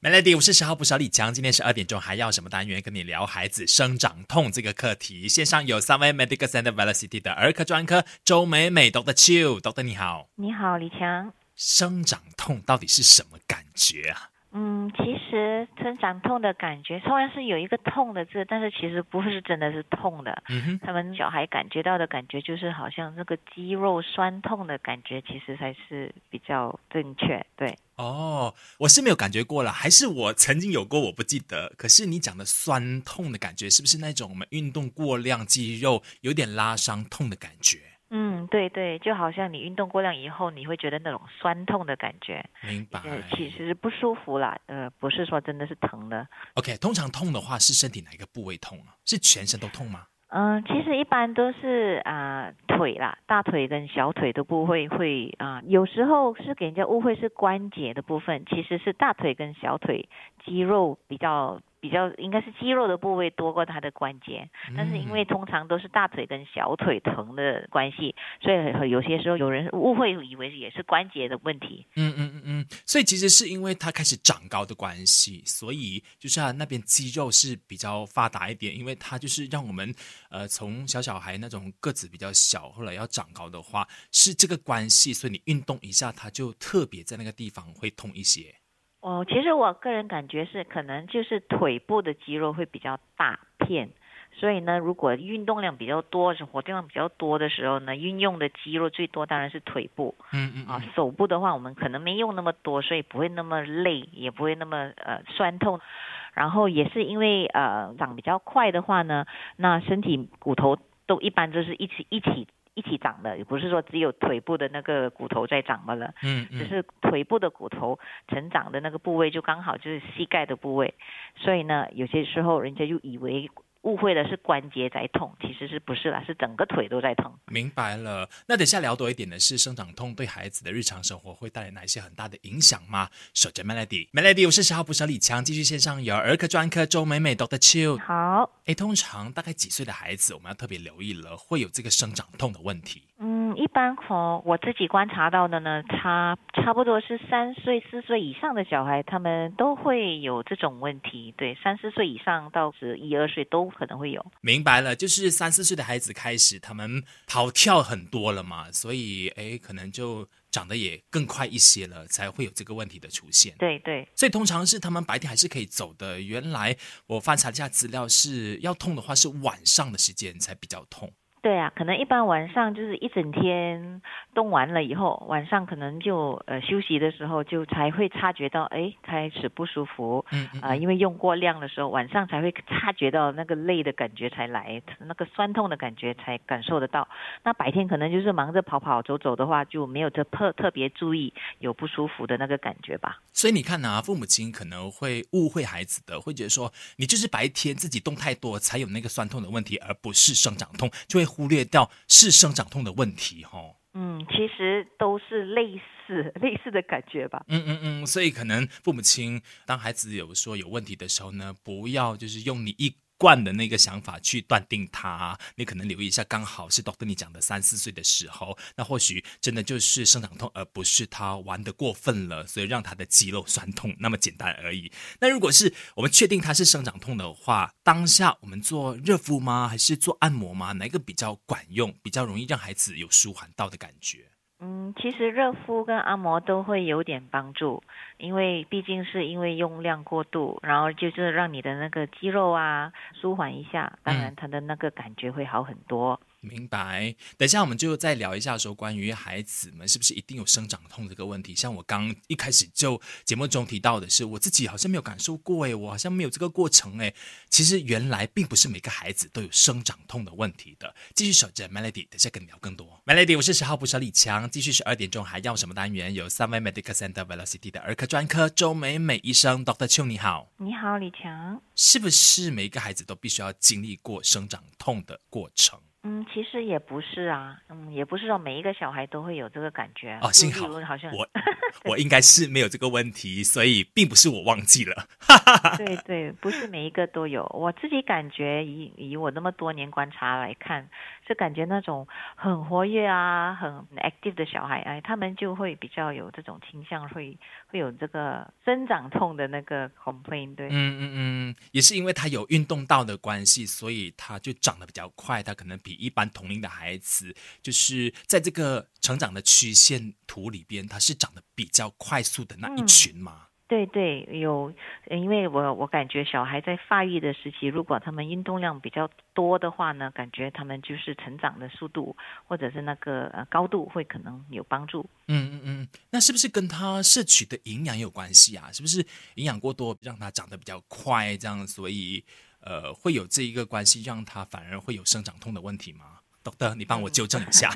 Melody，我是十号不小李强，今天十二点钟还要什么单元跟你聊孩子生长痛这个课题？线上有三位 Medical Center Velocity 的儿科专科周美美 Doctor Chiu，Doctor 你好，你好，李强。生长痛到底是什么感觉啊？嗯，其实生长痛的感觉，虽然是有一个痛的字，但是其实不是真的是痛的。嗯哼，他们小孩感觉到的感觉，就是好像那个肌肉酸痛的感觉，其实才是比较正确。对，哦，我是没有感觉过了，还是我曾经有过，我不记得。可是你讲的酸痛的感觉，是不是那种我们运动过量，肌肉有点拉伤痛的感觉？嗯，对对，就好像你运动过量以后，你会觉得那种酸痛的感觉。明白。呃，其实不舒服啦，呃，不是说真的是疼的。OK，通常痛的话是身体哪一个部位痛啊？是全身都痛吗？嗯，其实一般都是啊、腿啦，大腿跟小腿的部位会啊、有时候是给人家误会是关节的部分，其实是大腿跟小腿肌肉比较比较应该是肌肉的部位多过他的关节，但是因为通常都是大腿跟小腿疼的关系，所以有些时候有人误会以为也是关节的问题。嗯嗯嗯嗯，所以其实是因为他开始长高的关系，所以就是它那边肌肉是比较发达一点，因为他就是让我们呃从小小孩那种个子比较小，后来要长高的话是这个关系，所以你运动一下，他就特别在那个地方会痛一些。哦，其实我个人感觉是可能就是腿部的肌肉会比较大片，所以呢，如果运动量比较多、是活动量比较多的时候呢，运用的肌肉最多当然是腿部嗯嗯啊。手部的话，我们可能没用那么多，所以不会那么累，也不会那么呃酸痛。然后也是因为呃长比较快的话呢，那身体骨头都一般就是一起一起一起长的，也不是说只有腿部的那个骨头在长罢了。嗯嗯，只是腿部的骨头成长的那个部位就刚好就是膝盖的部位，所以呢，有些时候人家就以为误会的是关节在痛，其实是不是啦，是整个腿都在痛。明白了。那等下聊多一点的是生长痛对孩子的日常生活会带来哪一些很大的影响吗？守着 Melody，Melody，我是十号捕手李强，继续线上有儿科专科周美美 Doctor Chiu。好，诶，通常大概几岁的孩子，我们要特别留意了，会有这个生长痛的问题。嗯，一般哦，我自己观察到的呢，差差不多是三岁、四岁以上的小孩，他们都会有这种问题。对，三四岁以上到十一二岁都可能会有。明白了，就是三四岁的孩子开始，他们跑跳很多了嘛，所以诶，可能就长得也更快一些了，才会有这个问题的出现。对对，所以通常是他们白天还是可以走的。原来我翻查一下资料，是要痛的话是晚上的时间才比较痛。对啊，可能一般晚上就是一整天动完了以后，晚上可能就呃休息的时候就才会察觉到，哎，开始不舒服嗯嗯啊、因为用过量的时候，晚上才会察觉到那个累的感觉才来，那个酸痛的感觉才感受得到。那白天可能就是忙着跑跑走走的话，就没有特特特别注意有不舒服的那个感觉吧。所以你看啊，父母亲可能会误会孩子的，会觉得说你就是白天自己动太多才有那个酸痛的问题，而不是生长痛，就会忽略掉是生长痛的问题哈、嗯，其实都是类似 类似的感觉吧。嗯嗯嗯，所以可能父母亲当孩子有说有问题的时候呢，不要就是用你一惯的那个想法去断定他，你可能留意一下，刚好是 doctor 你讲的三四岁的时候，那或许真的就是生长痛，而不是他玩的过分了，所以让他的肌肉酸痛那么简单而已。那如果是我们确定他是生长痛的话，当下我们做热敷吗，还是做按摩吗？哪一个比较管用，比较容易让孩子有舒缓到的感觉？嗯，其实热敷跟按摩都会有点帮助，因为毕竟是因为用量过度，然后就是让你的那个肌肉啊舒缓一下，当然它的那个感觉会好很多。明白。等一下，我们就再聊一下说关于孩子们是不是一定有生长痛这个问题。像我刚一开始就节目中提到的是，我自己好像没有感受过，诶，我好像没有这个过程，诶。其实原来并不是每个孩子都有生长痛的问题的。继续守着 Melody，等下跟你聊更多。Melody，我是十号捕手李强，继续十二点钟还要什么单元？有三位 Medical Center Velocity 的儿科专科周美美医生 Doctor 邱，你好。你好，李强。是不是每一个孩子都必须要经历过生长痛的过程？嗯，其实也不是啊，嗯，也不是说每一个小孩都会有这个感觉。哦，幸好好像我 我应该是没有这个问题，所以并不是我忘记了。对对，不是每一个都有。我自己感觉，以以我那么多年观察来看，是感觉那种很活跃啊、很 active 的小孩，哎，他们就会比较有这种倾向，会会有这个生长痛的那个 complaint。对，嗯嗯嗯，也是因为他有运动到的关系，所以他就长得比较快。他可能比一般同龄的孩子，就是在这个成长的曲线图里边，他是长得比较快速的那一群吗。对对，有，因为我我感觉小孩在发育的时期，如果他们运动量比较多的话呢，感觉他们就是成长的速度或者是那个呃高度会可能有帮助。嗯嗯嗯，那是不是跟他摄取的营养有关系啊？是不是营养过多让他长得比较快，这样所以呃会有这一个关系，让他反而会有生长痛的问题吗？懂得，你帮我纠正一下。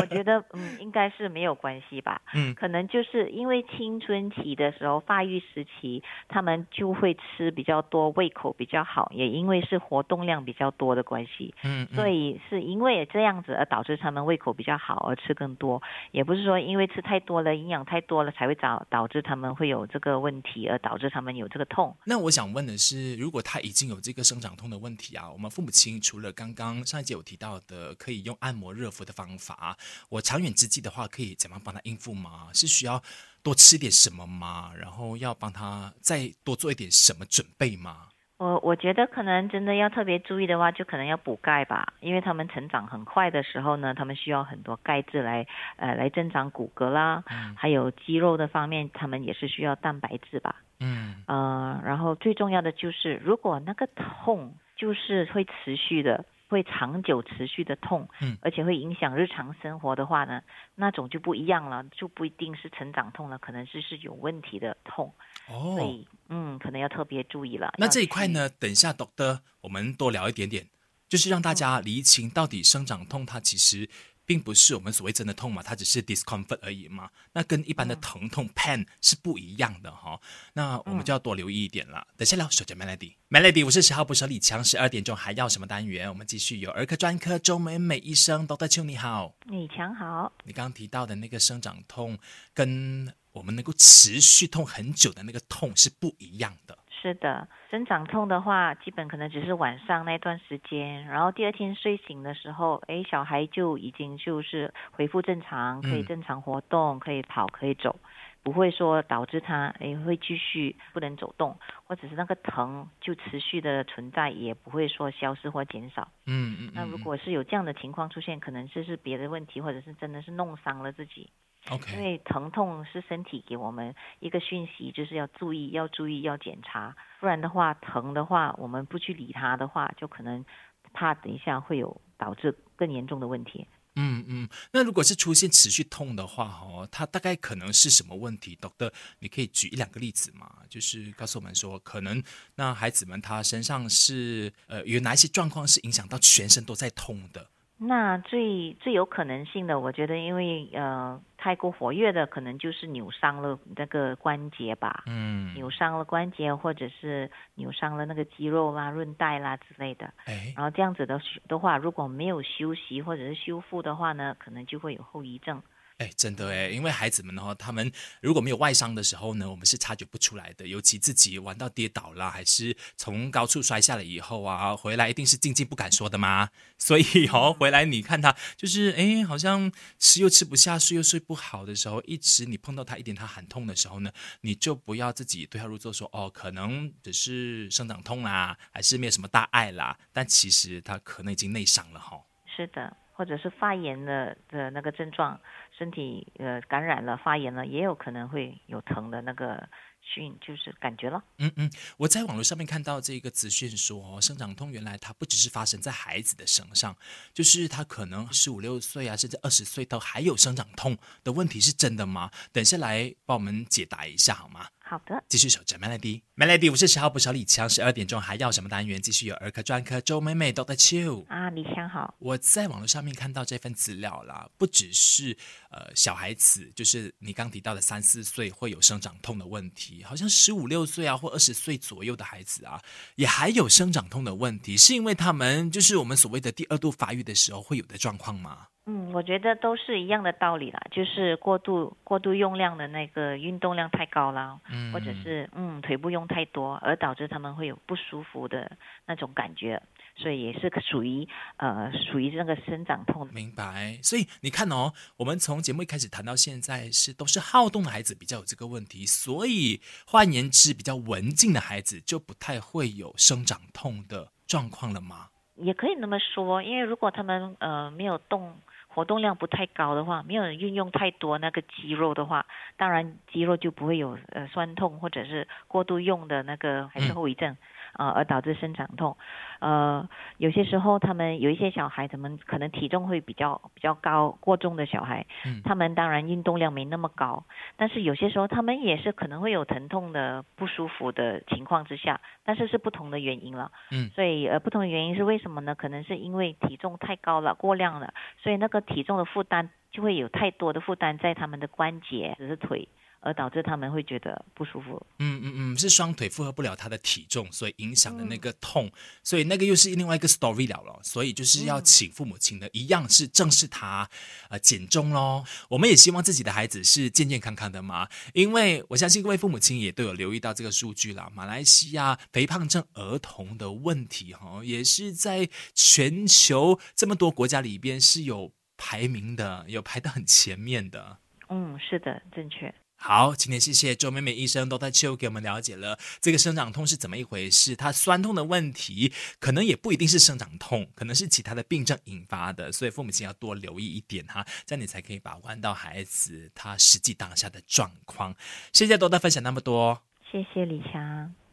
我觉得，嗯，应该是没有关系吧。嗯，可能就是因为青春期的时候，发育时期，他们就会吃比较多，胃口比较好，也因为是活动量比较多的关系。嗯，所以是因为这样子而导致他们胃口比较好而吃更多，也不是说因为吃太多了，营养太多了才会导导致他们会有这个问题，而导致他们有这个痛。那我想问的是，如果他已经有这个生长痛的问题啊，我们父母亲除了刚刚上一节有提到的。可以用按摩热敷的方法，我长远之计的话，可以怎么帮他应付吗？是需要多吃点什么吗？然后要帮他再多做一点什么准备吗？我我觉得可能真的要特别注意的话，就可能要补钙吧，因为他们成长很快的时候呢，他们需要很多钙质来呃来增长骨骼啦，还有肌肉的方面，他们也是需要蛋白质吧。嗯，呃，然后最重要的就是，如果那个痛就是会持续的。会长久持续的痛，嗯，而且会影响日常生活的话呢，那种就不一样了，就不一定是成长痛了，可能是是有问题的痛，哦，所以嗯，可能要特别注意了。那这一块呢，等一下，Doctor，我们多聊一点点，就是让大家厘清到底生长痛它其实。并不是我们所谓真的痛嘛，它只是 discomfort 而已嘛。那跟一般的疼痛 pain 是不一样的哈。那我们就要多留意一点了。等下聊手机 melody，melody，我是十号不手李强，十二点钟还要什么单元？我们继续有儿科专科周美美医生，Doctor 邱你好，李强好。你刚刚提到的那个生长痛，跟我们能够持续痛很久的那个痛是不一样的。是的，生长痛的话，基本可能只是晚上那段时间，然后第二天睡醒的时候，哎，小孩就已经就是恢复正常，可以正常活动，可以跑，可以走，不会说导致他哎会继续不能走动，或者是那个疼就持续的存在，也不会说消失或减少。嗯嗯。那如果是有这样的情况出现，可能就是别的问题，或者是真的是弄伤了自己。OK，因为疼痛是身体给我们一个讯息，就是要注意，要注意，要检查，不然的话，疼的话，我们不去理它的话，就可能怕等一下会有导致更严重的问题。嗯嗯，那如果是出现持续痛的话，哦，它大概可能是什么问题？Doctor，你可以举一两个例子嘛，就是告诉我们说，可能那孩子们他身上是呃有哪一些状况是影响到全身都在痛的？那最最有可能性的，我觉得，因为呃太过活跃的，可能就是扭伤了那个关节吧。嗯，扭伤了关节，或者是扭伤了那个肌肉啦、韧带啦之类的。哎，然后这样子的的话，如果没有休息或者是修复的话呢，可能就会有后遗症。哎，真的哎，因为孩子们的话，他们如果没有外伤的时候呢，我们是察觉不出来的。尤其自己玩到跌倒了，还是从高处摔下来以后啊，回来一定是静静不敢说的嘛。所以哦，回来你看他就是哎，好像吃又吃不下，睡又睡不好的时候，一直你碰到他一点他喊痛的时候呢，你就不要自己对号入座，说哦，可能只是生长痛啦，还是没有什么大碍啦。但其实他可能已经内伤了哈。是的。或者是发炎的的那个症状，身体呃感染了发炎了，也有可能会有疼的那个讯，就是感觉了。嗯嗯，我在网络上面看到这个资讯说，生长痛原来它不只是发生在孩子的身上，就是他可能十五六岁啊，甚至二十岁都还有生长痛的问题，是真的吗？等下来帮我们解答一下好吗？好的，继续守着 Melody，Melody，我是十号不小李强，十二点钟还要什么单元？继续有儿科专科周美美 Doctor Chiu 啊，李强好。我在网络上面看到这份资料啦，不只是呃小孩子，就是你刚提到的三四岁会有生长痛的问题，好像十五六岁啊或二十岁左右的孩子啊，也还有生长痛的问题，是因为他们就是我们所谓的第二度发育的时候会有的状况吗？嗯，我觉得都是一样的道理啦，就是过度过度用量的那个运动量太高了，嗯，或者是嗯腿部用太多，而导致他们会有不舒服的那种感觉，所以也是属于呃属于那个生长痛。明白。所以你看哦，我们从节目一开始谈到现在是都是好动的孩子比较有这个问题，所以换言之，比较文静的孩子就不太会有生长痛的状况了吗？也可以那么说，因为如果他们呃没有动。活动量不太高的话，没有运用太多那个肌肉的话，当然肌肉就不会有呃酸痛或者是过度用的那个还是后遗症。啊，而导致生长痛，呃，有些时候他们有一些小孩，他们可能体重会比较比较高，过重的小孩，嗯，他们当然运动量没那么高，但是有些时候他们也是可能会有疼痛的不舒服的情况之下，但是是不同的原因了，嗯，所以呃不同的原因是为什么呢？可能是因为体重太高了，过量了，所以那个体重的负担就会有太多的负担在他们的关节，只是腿。而导致他们会觉得不舒服。嗯嗯嗯，是双腿负荷不了他的体重，所以影响的那个痛，所以那个又是另外一个 story 了了。所以就是要请父母亲的，一样是正视他，呃，减重咯。我们也希望自己的孩子是健健康康的嘛，因为我相信各位父母亲也都有留意到这个数据啦。马来西亚肥胖症儿童的问题哈，也是在全球这么多国家里边是有排名的，有排得很前面的。嗯，是的，正确。好，今天谢谢周美美医生都在秋给我们了解了这个生长痛是怎么一回事。它酸痛的问题，可能也不一定是生长痛，可能是其他的病症引发的，所以父母亲要多留意一点哈，这样你才可以把关到孩子他实际当下的状况。谢谢多多分享那么多，谢谢李强。